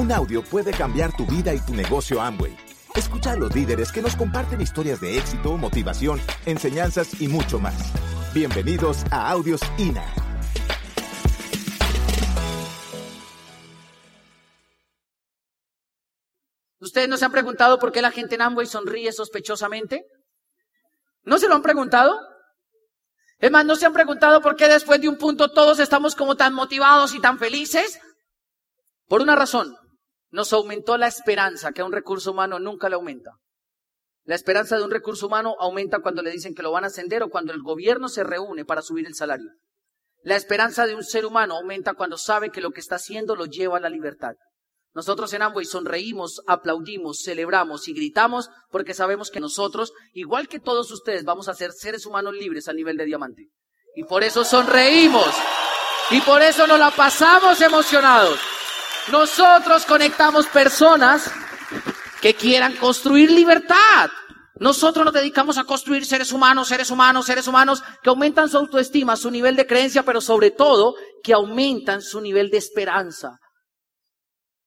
Un audio puede cambiar tu vida y tu negocio Amway. Escucha a los líderes que nos comparten historias de éxito, motivación, enseñanzas y mucho más. Bienvenidos a Audios INA. ¿Ustedes no se han preguntado por qué la gente en Amway sonríe sospechosamente? ¿No se lo han preguntado? Es más, ¿no se han preguntado por qué después de un punto todos estamos como tan motivados y tan felices? Por una razón, nos aumentó la esperanza que a un recurso humano nunca le aumenta. La esperanza de un recurso humano aumenta cuando le dicen que lo van a ascender o cuando el gobierno se reúne para subir el salario. La esperanza de un ser humano aumenta cuando sabe que lo que está haciendo lo lleva a la libertad. Nosotros en Amway sonreímos, aplaudimos, celebramos y gritamos porque sabemos que nosotros, igual que todos ustedes, vamos a ser seres humanos libres a nivel de diamante. Y por eso sonreímos. Y por eso nos la pasamos emocionados. Nosotros conectamos personas que quieran construir libertad. Nosotros nos dedicamos a construir seres humanos, seres humanos, seres humanos que aumentan su autoestima, su nivel de creencia, pero sobre todo que aumentan su nivel de esperanza.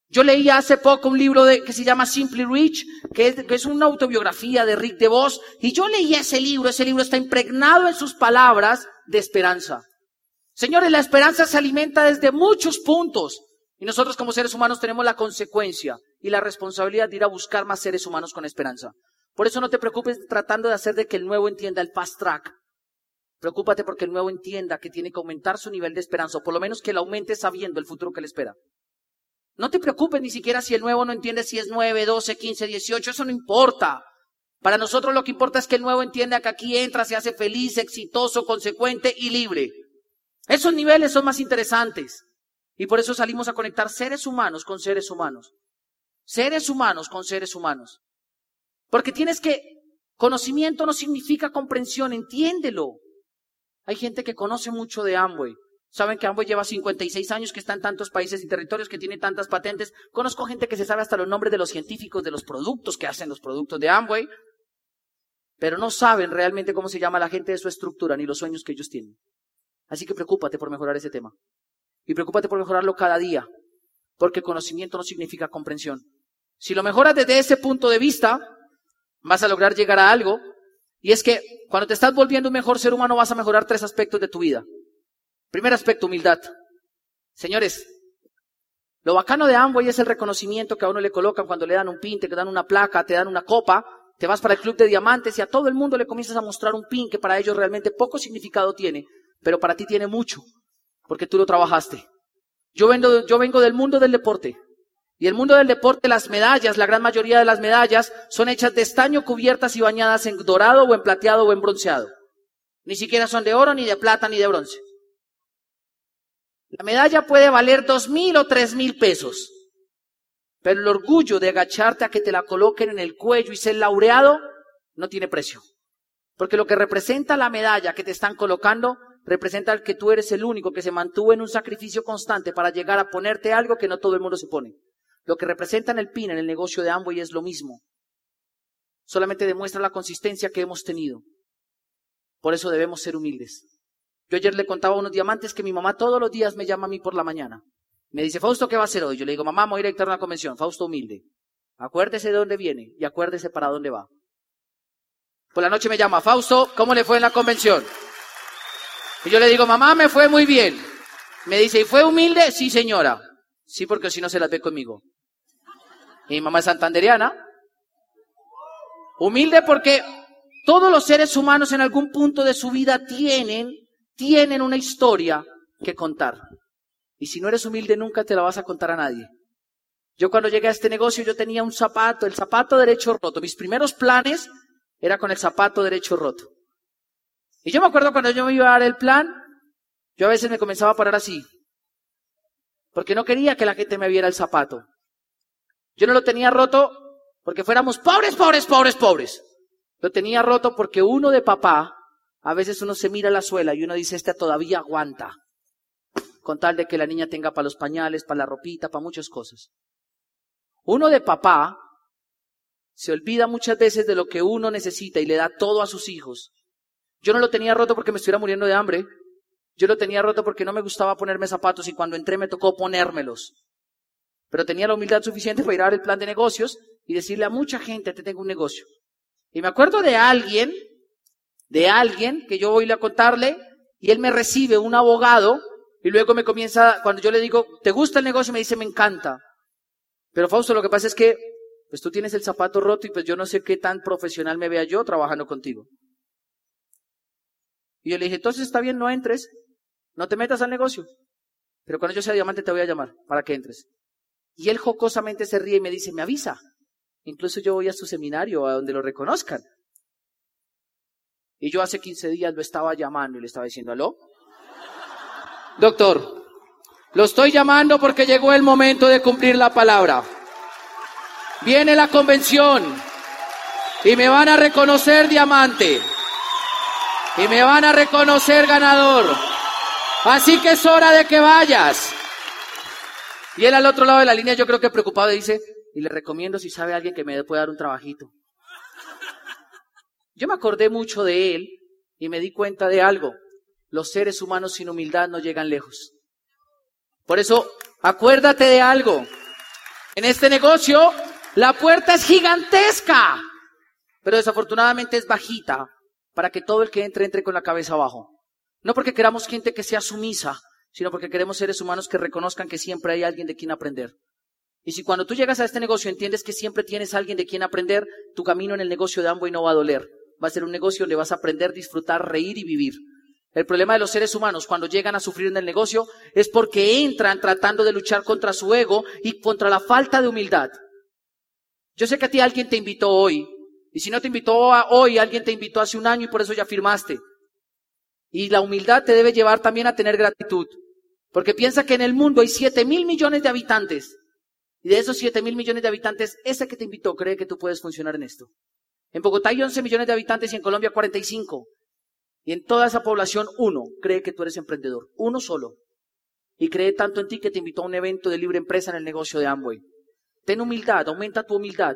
Yo leí hace poco un libro de, que se llama Simply Rich, que es, que es, una autobiografía de Rick DeVos, y yo leí ese libro, ese libro está impregnado en sus palabras de esperanza. Señores, la esperanza se alimenta desde muchos puntos, y nosotros como seres humanos tenemos la consecuencia y la responsabilidad de ir a buscar más seres humanos con esperanza. Por eso no te preocupes tratando de hacer de que el nuevo entienda el fast track. Preocúpate porque el nuevo entienda que tiene que aumentar su nivel de esperanza, o por lo menos que lo aumente sabiendo el futuro que le espera. No te preocupes ni siquiera si el nuevo no entiende si es 9, 12, 15, 18, eso no importa. Para nosotros lo que importa es que el nuevo entienda que aquí entra, se hace feliz, exitoso, consecuente y libre. Esos niveles son más interesantes. Y por eso salimos a conectar seres humanos con seres humanos. Seres humanos con seres humanos. Porque tienes que, conocimiento no significa comprensión, entiéndelo. Hay gente que conoce mucho de Amway, Saben que Amway lleva 56 años, que está en tantos países y territorios, que tiene tantas patentes. Conozco gente que se sabe hasta los nombres de los científicos, de los productos que hacen los productos de Amway, pero no saben realmente cómo se llama la gente de su estructura ni los sueños que ellos tienen. Así que preocúpate por mejorar ese tema. Y preocúpate por mejorarlo cada día, porque conocimiento no significa comprensión. Si lo mejoras desde ese punto de vista, vas a lograr llegar a algo, y es que cuando te estás volviendo un mejor ser humano vas a mejorar tres aspectos de tu vida. Primer aspecto, humildad. Señores, lo bacano de Amway es el reconocimiento que a uno le colocan cuando le dan un pin, te dan una placa, te dan una copa, te vas para el club de diamantes y a todo el mundo le comienzas a mostrar un pin que para ellos realmente poco significado tiene, pero para ti tiene mucho, porque tú lo trabajaste. Yo vengo, yo vengo del mundo del deporte. Y el mundo del deporte, las medallas, la gran mayoría de las medallas son hechas de estaño cubiertas y bañadas en dorado o en plateado o en bronceado. Ni siquiera son de oro, ni de plata, ni de bronce. La medalla puede valer dos mil o tres mil pesos, pero el orgullo de agacharte a que te la coloquen en el cuello y ser laureado no tiene precio. Porque lo que representa la medalla que te están colocando representa que tú eres el único que se mantuvo en un sacrificio constante para llegar a ponerte algo que no todo el mundo se pone. Lo que representa en el PIN, en el negocio de Amway, es lo mismo. Solamente demuestra la consistencia que hemos tenido. Por eso debemos ser humildes. Yo ayer le contaba a unos diamantes que mi mamá todos los días me llama a mí por la mañana. Me dice, Fausto, ¿qué va a hacer hoy? Yo le digo, mamá, voy a ir a una convención. Fausto humilde. Acuérdese de dónde viene y acuérdese para dónde va. Por la noche me llama, Fausto, ¿cómo le fue en la convención? Y yo le digo, mamá, me fue muy bien. Me dice, ¿y fue humilde? Sí, señora. Sí, porque si no se las ve conmigo. Y mi mamá es santanderiana. Humilde porque todos los seres humanos en algún punto de su vida tienen tienen una historia que contar. Y si no eres humilde, nunca te la vas a contar a nadie. Yo cuando llegué a este negocio, yo tenía un zapato, el zapato derecho roto. Mis primeros planes era con el zapato derecho roto. Y yo me acuerdo cuando yo me iba a dar el plan, yo a veces me comenzaba a parar así. Porque no quería que la gente me viera el zapato. Yo no lo tenía roto porque fuéramos pobres, pobres, pobres, pobres. Lo tenía roto porque uno de papá a veces uno se mira la suela y uno dice, esta todavía aguanta. Con tal de que la niña tenga para los pañales, para la ropita, para muchas cosas. Uno de papá se olvida muchas veces de lo que uno necesita y le da todo a sus hijos. Yo no lo tenía roto porque me estuviera muriendo de hambre. Yo lo tenía roto porque no me gustaba ponerme zapatos y cuando entré me tocó ponérmelos. pero tenía la humildad suficiente para ir a dar el plan de negocios y decirle a mucha gente, te tengo un negocio. Y me acuerdo de alguien, de alguien que yo voy a contarle y él me recibe un abogado y luego me comienza, cuando yo le digo, ¿te gusta el negocio? Me dice, me encanta. Pero Fausto, lo que pasa es que, pues tú tienes el zapato roto y pues yo no sé qué tan profesional me vea yo trabajando contigo. Y yo le dije, entonces está bien, no entres, no te metas al negocio. Pero cuando yo sea diamante te voy a llamar para que entres. Y él jocosamente se ríe y me dice, me avisa. Incluso yo voy a su seminario, a donde lo reconozcan. Y yo hace 15 días lo estaba llamando y le estaba diciendo, ¿aló? Doctor, lo estoy llamando porque llegó el momento de cumplir la palabra. Viene la convención y me van a reconocer diamante. Y me van a reconocer ganador. Así que es hora de que vayas. Y él al otro lado de la línea, yo creo que preocupado, dice, y le recomiendo si sabe alguien que me pueda dar un trabajito. Yo me acordé mucho de él y me di cuenta de algo. Los seres humanos sin humildad no llegan lejos. Por eso, acuérdate de algo. En este negocio, la puerta es gigantesca, pero desafortunadamente es bajita para que todo el que entre entre con la cabeza abajo. No porque queramos gente que sea sumisa, sino porque queremos seres humanos que reconozcan que siempre hay alguien de quien aprender. Y si cuando tú llegas a este negocio entiendes que siempre tienes alguien de quien aprender, tu camino en el negocio de Amway no va a doler. Va a ser un negocio donde vas a aprender, disfrutar, reír y vivir. El problema de los seres humanos cuando llegan a sufrir en el negocio es porque entran tratando de luchar contra su ego y contra la falta de humildad. Yo sé que a ti alguien te invitó hoy, y si no te invitó hoy, alguien te invitó hace un año y por eso ya firmaste. Y la humildad te debe llevar también a tener gratitud. Porque piensa que en el mundo hay 7 mil millones de habitantes. Y de esos 7 mil millones de habitantes, ese que te invitó cree que tú puedes funcionar en esto. En Bogotá hay 11 millones de habitantes y en Colombia 45. Y en toda esa población, uno cree que tú eres emprendedor. Uno solo. Y cree tanto en ti que te invitó a un evento de libre empresa en el negocio de Amway. Ten humildad, aumenta tu humildad.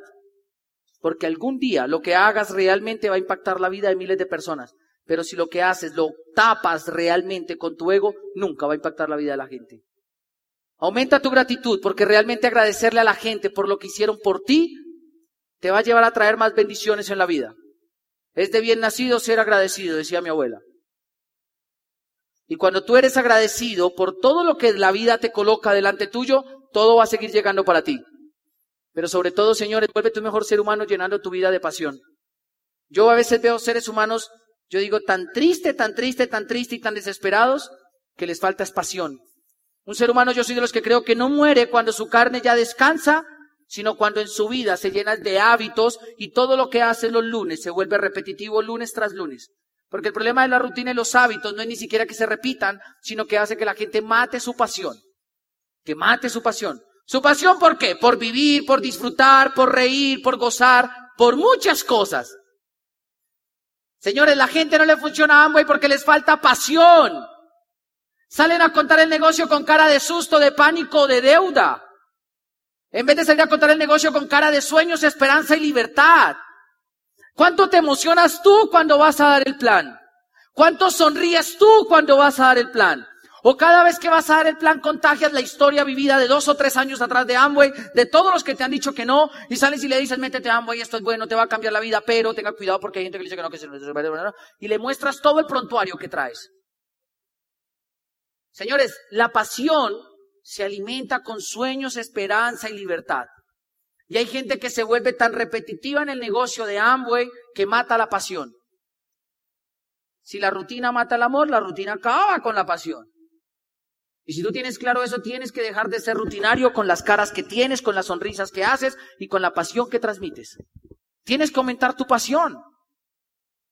Porque algún día lo que hagas realmente va a impactar la vida de miles de personas. Pero si lo que haces lo tapas realmente con tu ego, nunca va a impactar la vida de la gente. Aumenta tu gratitud porque realmente agradecerle a la gente por lo que hicieron por ti te va a llevar a traer más bendiciones en la vida. Es de bien nacido ser agradecido, decía mi abuela. Y cuando tú eres agradecido por todo lo que la vida te coloca delante tuyo, todo va a seguir llegando para ti. Pero sobre todo, señores, vuélvete un mejor ser humano llenando tu vida de pasión. Yo a veces veo seres humanos yo digo, tan triste, tan triste, tan triste y tan desesperados que les falta es pasión. Un ser humano yo soy de los que creo que no muere cuando su carne ya descansa, sino cuando en su vida se llena de hábitos y todo lo que hace los lunes se vuelve repetitivo lunes tras lunes. Porque el problema de la rutina y los hábitos no es ni siquiera que se repitan, sino que hace que la gente mate su pasión. Que mate su pasión. ¿Su pasión por qué? Por vivir, por disfrutar, por reír, por gozar, por muchas cosas. Señores, la gente no le funciona a Amway porque les falta pasión. Salen a contar el negocio con cara de susto, de pánico, de deuda. En vez de salir a contar el negocio con cara de sueños, esperanza y libertad. ¿Cuánto te emocionas tú cuando vas a dar el plan? ¿Cuánto sonríes tú cuando vas a dar el plan? O cada vez que vas a dar el plan contagias la historia vivida de dos o tres años atrás de Amway, de todos los que te han dicho que no, y sales y le dices, métete a Amway, esto es bueno, te va a cambiar la vida, pero tenga cuidado porque hay gente que dice que no, que se y le muestras todo el prontuario que traes. Señores, la pasión se alimenta con sueños, esperanza y libertad. Y hay gente que se vuelve tan repetitiva en el negocio de Amway que mata la pasión. Si la rutina mata el amor, la rutina acaba con la pasión. Y si tú tienes claro eso, tienes que dejar de ser rutinario con las caras que tienes, con las sonrisas que haces y con la pasión que transmites. Tienes que aumentar tu pasión.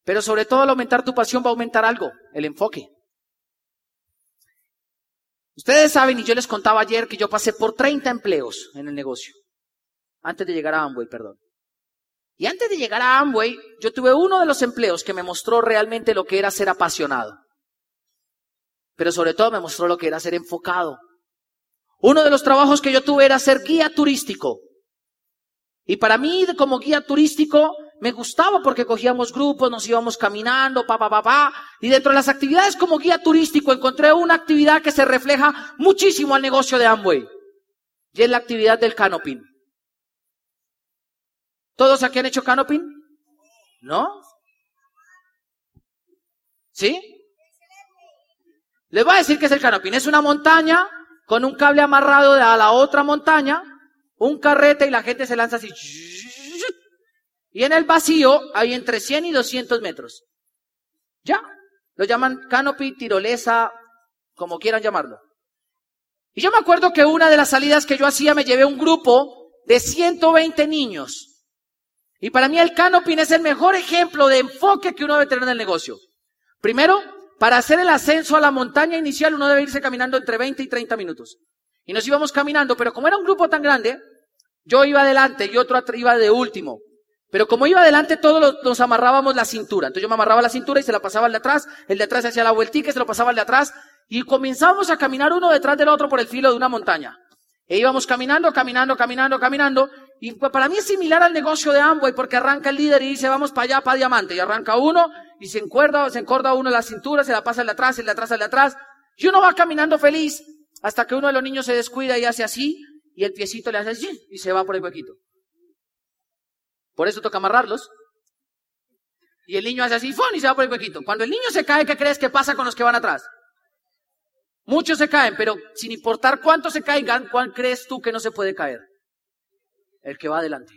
Pero sobre todo al aumentar tu pasión va a aumentar algo, el enfoque. Ustedes saben, y yo les contaba ayer que yo pasé por 30 empleos en el negocio. Antes de llegar a Amway, perdón. Y antes de llegar a Amway, yo tuve uno de los empleos que me mostró realmente lo que era ser apasionado pero sobre todo me mostró lo que era ser enfocado. Uno de los trabajos que yo tuve era ser guía turístico. Y para mí, como guía turístico, me gustaba porque cogíamos grupos, nos íbamos caminando, pa, pa, pa, pa. Y dentro de las actividades como guía turístico encontré una actividad que se refleja muchísimo al negocio de Amway. Y es la actividad del canoping. ¿Todos aquí han hecho canoping? ¿No? ¿Sí? Les voy a decir que es el canoping. Es una montaña con un cable amarrado a la otra montaña, un carrete y la gente se lanza así. Y en el vacío hay entre 100 y 200 metros. Ya. Lo llaman canopy, tirolesa, como quieran llamarlo. Y yo me acuerdo que una de las salidas que yo hacía me llevé un grupo de 120 niños. Y para mí el canoping es el mejor ejemplo de enfoque que uno debe tener en el negocio. Primero, para hacer el ascenso a la montaña inicial uno debe irse caminando entre 20 y 30 minutos. Y nos íbamos caminando, pero como era un grupo tan grande, yo iba adelante y otro iba de último. Pero como iba adelante, todos nos amarrábamos la cintura. Entonces yo me amarraba la cintura y se la pasaba al de atrás, el de atrás hacía la vueltica y se lo pasaba al de atrás, y comenzábamos a caminar uno detrás del otro por el filo de una montaña. E íbamos caminando, caminando, caminando, caminando. Y pues para mí es similar al negocio de Amway porque arranca el líder y dice vamos para allá, para diamante. Y arranca uno y se encuerda, se encorda uno la cintura, se la pasa de atrás, el de atrás, el de atrás. Y uno va caminando feliz hasta que uno de los niños se descuida y hace así y el piecito le hace así y se va por el huequito. Por eso toca amarrarlos. Y el niño hace así, y se va por el huequito. Cuando el niño se cae, ¿qué crees que pasa con los que van atrás? Muchos se caen, pero sin importar cuántos se caigan, ¿cuál crees tú que no se puede caer? El que va adelante.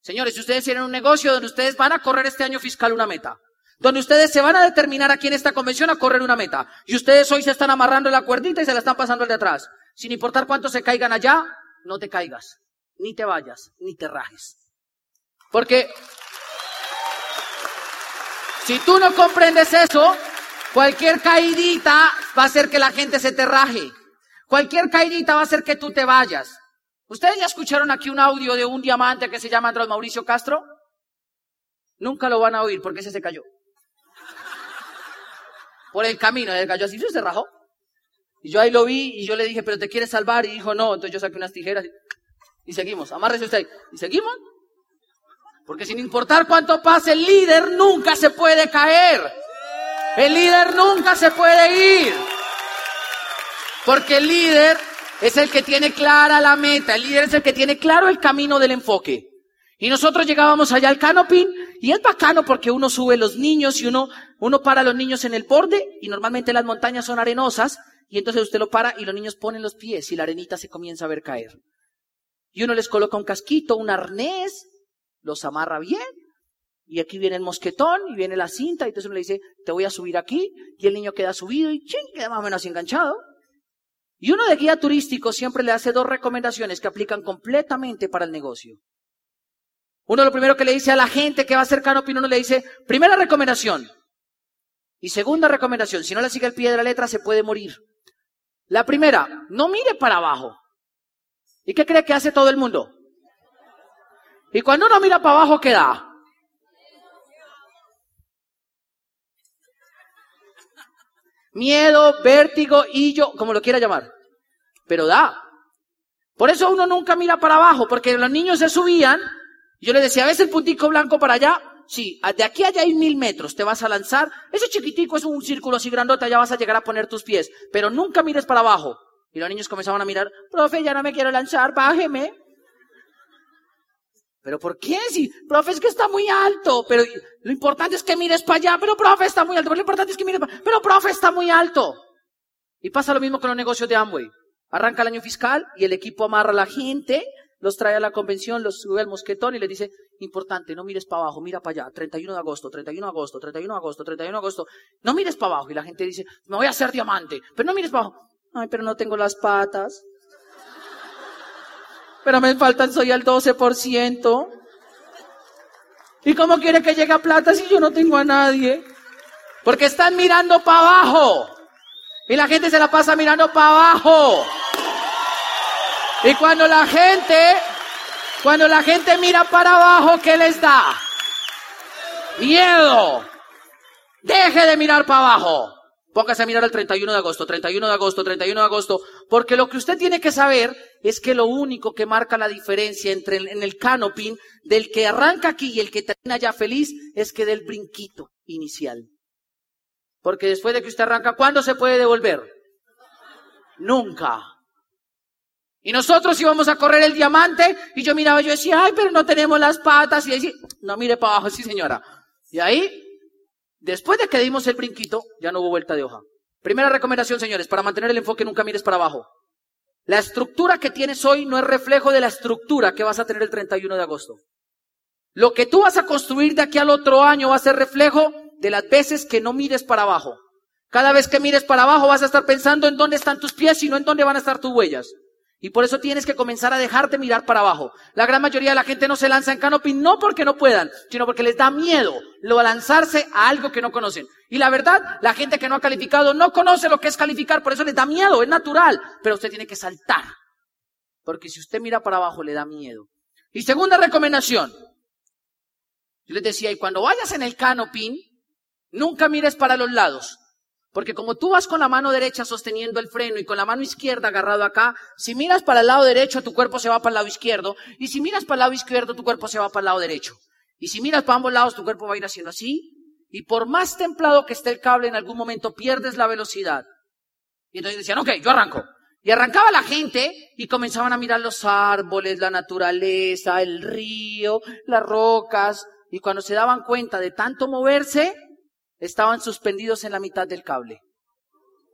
Señores, si ustedes tienen un negocio donde ustedes van a correr este año fiscal una meta, donde ustedes se van a determinar aquí en esta convención a correr una meta, y ustedes hoy se están amarrando la cuerdita y se la están pasando al de atrás, sin importar cuántos se caigan allá, no te caigas, ni te vayas, ni te rajes. Porque si tú no comprendes eso, Cualquier caidita va a hacer que la gente se te raje. Cualquier caidita va a hacer que tú te vayas. ¿Ustedes ya escucharon aquí un audio de un diamante que se llama Andrés Mauricio Castro? Nunca lo van a oír porque ese se cayó. Por el camino, él cayó así, se rajó. Y yo ahí lo vi y yo le dije, pero te quieres salvar. Y dijo, no. Entonces yo saqué unas tijeras y, seguimos. Amárrese usted. ¿Y seguimos? Porque sin importar cuánto pase, el líder nunca se puede caer. El líder nunca se puede ir. Porque el líder es el que tiene clara la meta. El líder es el que tiene claro el camino del enfoque. Y nosotros llegábamos allá al canopín y es bacano porque uno sube los niños y uno, uno para a los niños en el borde y normalmente las montañas son arenosas y entonces usted lo para y los niños ponen los pies y la arenita se comienza a ver caer. Y uno les coloca un casquito, un arnés, los amarra bien y aquí viene el mosquetón y viene la cinta y entonces uno le dice, te voy a subir aquí y el niño queda subido y ching, queda más o menos enganchado. Y uno de guía turístico siempre le hace dos recomendaciones que aplican completamente para el negocio. Uno lo primero que le dice a la gente que va a hacer uno le dice, primera recomendación. Y segunda recomendación, si no le sigue el pie de la letra se puede morir. La primera, no mire para abajo. ¿Y qué cree que hace todo el mundo? Y cuando uno mira para abajo, ¿qué da? Miedo, vértigo, yo, como lo quiera llamar. Pero da. Por eso uno nunca mira para abajo, porque los niños se subían, y yo le decía, ¿ves el puntico blanco para allá? Sí, de aquí allá hay mil metros, te vas a lanzar. Ese chiquitico es un círculo así grandote, allá vas a llegar a poner tus pies, pero nunca mires para abajo. Y los niños comenzaban a mirar, profe, ya no me quiero lanzar, bájeme. ¿Pero por qué? Si, profe, es que está muy alto. Pero lo importante es que mires para allá. Pero, profe, está muy alto. Pero lo importante es que mires para Pero, profe, está muy alto. Y pasa lo mismo con los negocios de Amway. Arranca el año fiscal y el equipo amarra a la gente, los trae a la convención, los sube al mosquetón y les dice, importante, no mires para abajo, mira para allá. 31 de agosto, 31 de agosto, 31 de agosto, 31 de agosto. No mires para abajo. Y la gente dice, me voy a hacer diamante. Pero no mires para abajo. Ay, pero no tengo las patas pero me faltan soy al 12%. ¿Y cómo quiere que llegue a plata si yo no tengo a nadie? Porque están mirando para abajo. Y la gente se la pasa mirando para abajo. Y cuando la gente, cuando la gente mira para abajo, ¿qué les da? Miedo. Deje de mirar para abajo. Póngase a mirar el 31 de agosto, 31 de agosto, 31 de agosto, porque lo que usted tiene que saber es que lo único que marca la diferencia entre el, en el canoping del que arranca aquí y el que termina ya feliz es que del brinquito inicial. Porque después de que usted arranca, ¿cuándo se puede devolver? Nunca. Y nosotros íbamos a correr el diamante y yo miraba, yo decía, ay, pero no tenemos las patas. Y decía, no mire para abajo, sí señora. Y ahí, después de que dimos el brinquito, ya no hubo vuelta de hoja. Primera recomendación, señores, para mantener el enfoque nunca mires para abajo. La estructura que tienes hoy no es reflejo de la estructura que vas a tener el 31 de agosto. Lo que tú vas a construir de aquí al otro año va a ser reflejo de las veces que no mires para abajo. Cada vez que mires para abajo vas a estar pensando en dónde están tus pies y no en dónde van a estar tus huellas. Y por eso tienes que comenzar a dejarte mirar para abajo. La gran mayoría de la gente no se lanza en canopy no porque no puedan, sino porque les da miedo lo lanzarse a algo que no conocen. Y la verdad, la gente que no ha calificado no conoce lo que es calificar, por eso les da miedo, es natural. Pero usted tiene que saltar. Porque si usted mira para abajo, le da miedo. Y segunda recomendación. Yo les decía, y cuando vayas en el canopy, nunca mires para los lados. Porque como tú vas con la mano derecha sosteniendo el freno y con la mano izquierda agarrado acá, si miras para el lado derecho, tu cuerpo se va para el lado izquierdo. Y si miras para el lado izquierdo, tu cuerpo se va para el lado derecho. Y si miras para ambos lados, tu cuerpo va a ir haciendo así. Y por más templado que esté el cable, en algún momento pierdes la velocidad. Y entonces decían, ok, yo arranco. Y arrancaba la gente y comenzaban a mirar los árboles, la naturaleza, el río, las rocas. Y cuando se daban cuenta de tanto moverse, estaban suspendidos en la mitad del cable,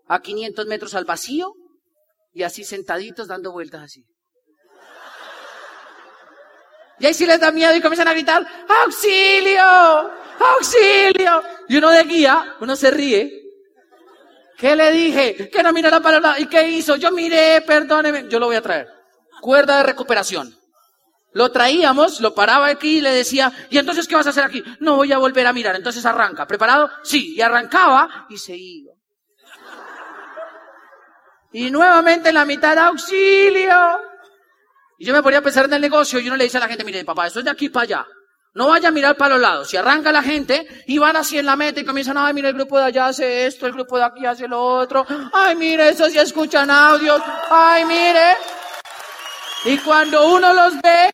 a 500 metros al vacío y así sentaditos dando vueltas así. Y ahí sí les da miedo y comienzan a gritar, auxilio, auxilio. Y uno de guía, uno se ríe. ¿Qué le dije? Que no mirara para lado. ¿Y qué hizo? Yo miré, perdóneme. Yo lo voy a traer. Cuerda de recuperación. Lo traíamos, lo paraba aquí y le decía, ¿y entonces qué vas a hacer aquí? No voy a volver a mirar, entonces arranca. ¿Preparado? Sí, y arrancaba y se iba. Y nuevamente en la mitad, auxilio. Y yo me ponía a pensar en el negocio y uno le dice a la gente, mire, papá, esto es de aquí para allá. No vaya a mirar para los lados. Si arranca la gente y van así en la meta y comienzan, ay, mire, el grupo de allá hace esto, el grupo de aquí hace lo otro. Ay, mire, eso sí escuchan audios. Ay, mire. Y cuando uno los ve,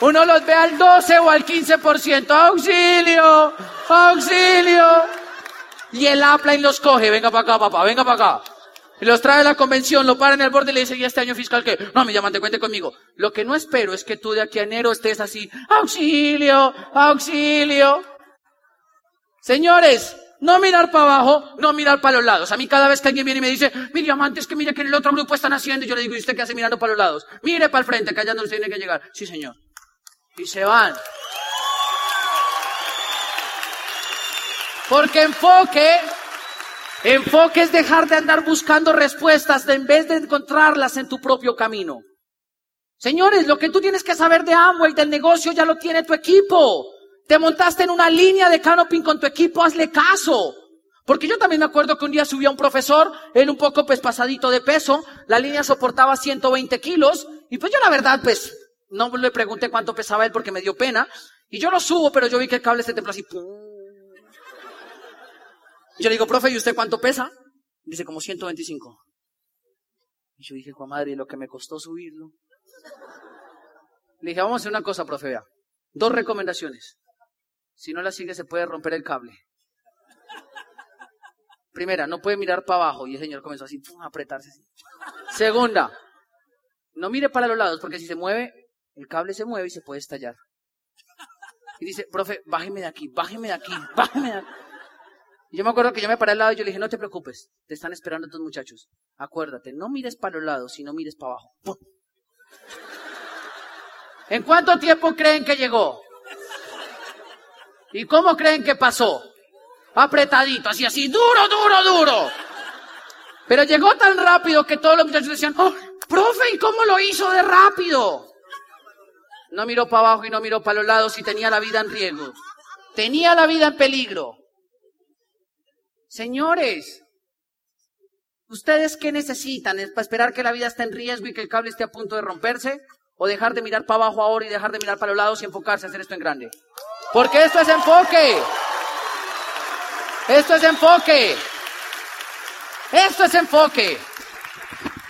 uno los ve al 12 o al 15%. ¡Auxilio! ¡Auxilio! Y el y los coge. Venga para acá, papá, venga para acá. Y los trae a la convención, lo para en el borde y le dice, ¿y este año fiscal qué? No, mi diamante, cuente conmigo. Lo que no espero es que tú de aquí a enero estés así, auxilio, auxilio. Señores, no mirar para abajo, no mirar para los lados. A mí cada vez que alguien viene y me dice, mire amantes, que mire que en el otro grupo están haciendo, yo le digo, ¿y usted qué hace mirando para los lados? Mire para el frente, que allá no tiene que llegar. Sí, señor. Y se van. Porque enfoque, enfoque es dejar de andar buscando respuestas en vez de encontrarlas en tu propio camino. Señores, lo que tú tienes que saber de Amway, del negocio, ya lo tiene tu equipo. Te montaste en una línea de canoping con tu equipo, hazle caso. Porque yo también me acuerdo que un día subía un profesor, él un poco pues pasadito de peso, la línea soportaba 120 kilos, y pues yo la verdad pues no le pregunté cuánto pesaba él porque me dio pena, y yo lo subo, pero yo vi que el cable se templó así. Yo le digo, profe, ¿y usted cuánto pesa? Dice, como 125. Y yo dije, Juan madre, lo que me costó subirlo. Le dije, vamos a hacer una cosa, profe, vea. Dos recomendaciones. Si no la sigue, se puede romper el cable. Primera, no puede mirar para abajo. Y el señor comenzó así, a apretarse así. Segunda, no mire para los lados, porque si se mueve, el cable se mueve y se puede estallar. Y dice, profe, bájeme de aquí, bájeme de aquí, bájeme de aquí. Y yo me acuerdo que yo me paré al lado y yo le dije, no te preocupes, te están esperando tus muchachos. Acuérdate, no mires para los lados, sino mires para abajo. ¿En cuánto tiempo creen que llegó? ¿Y cómo creen que pasó? Apretadito, así, así, duro, duro, duro. Pero llegó tan rápido que todos los muchachos decían, oh, profe, ¿y cómo lo hizo de rápido? No miró para abajo y no miró para los lados y tenía la vida en riesgo. Tenía la vida en peligro. Señores, ¿ustedes qué necesitan? ¿Es para esperar que la vida esté en riesgo y que el cable esté a punto de romperse? ¿O dejar de mirar para abajo ahora y dejar de mirar para los lados y enfocarse a hacer esto en grande? Porque esto es enfoque. Esto es enfoque. Esto es enfoque.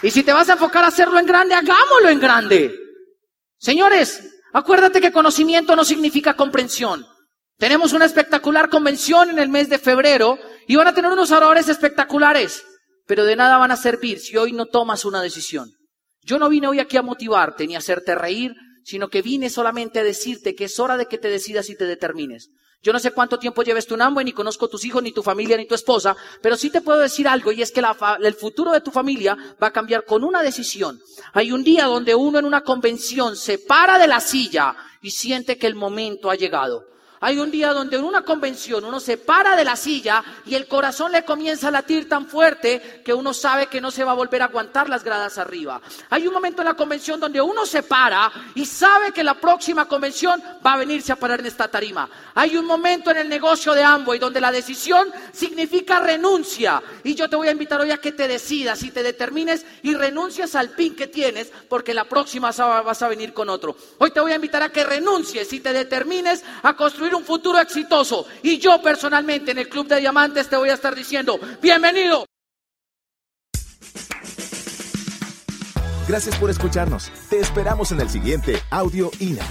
Y si te vas a enfocar a hacerlo en grande, hagámoslo en grande. Señores, acuérdate que conocimiento no significa comprensión. Tenemos una espectacular convención en el mes de febrero y van a tener unos oradores espectaculares, pero de nada van a servir si hoy no tomas una decisión. Yo no vine hoy aquí a motivarte ni a hacerte reír, sino que vine solamente a decirte que es hora de que te decidas y te determines. Yo no sé cuánto tiempo lleves tu Amway, ni conozco tus hijos, ni tu familia, ni tu esposa, pero sí te puedo decir algo y es que el futuro de tu familia va a cambiar con una decisión. Hay un día donde uno en una convención se para de la silla y siente que el momento ha llegado. Hay un día donde en una convención uno se para de la silla y el corazón le comienza a latir tan fuerte que uno sabe que no se va a volver a aguantar las gradas arriba. Hay un momento en la convención donde uno se para y sabe que la próxima convención va a venirse a parar en esta tarima. Hay un momento en el negocio de Amway donde la decisión significa renuncia. Y yo te voy a invitar hoy a que te decidas y te determines y renuncias al pin que tienes porque la próxima vas a venir con otro. Hoy te voy a invitar a que renuncies y te determines a un futuro exitoso. Y yo personalmente en el Club de Diamantes te voy a estar diciendo, bienvenido. Gracias por escucharnos. Te esperamos en el siguiente Audio INA.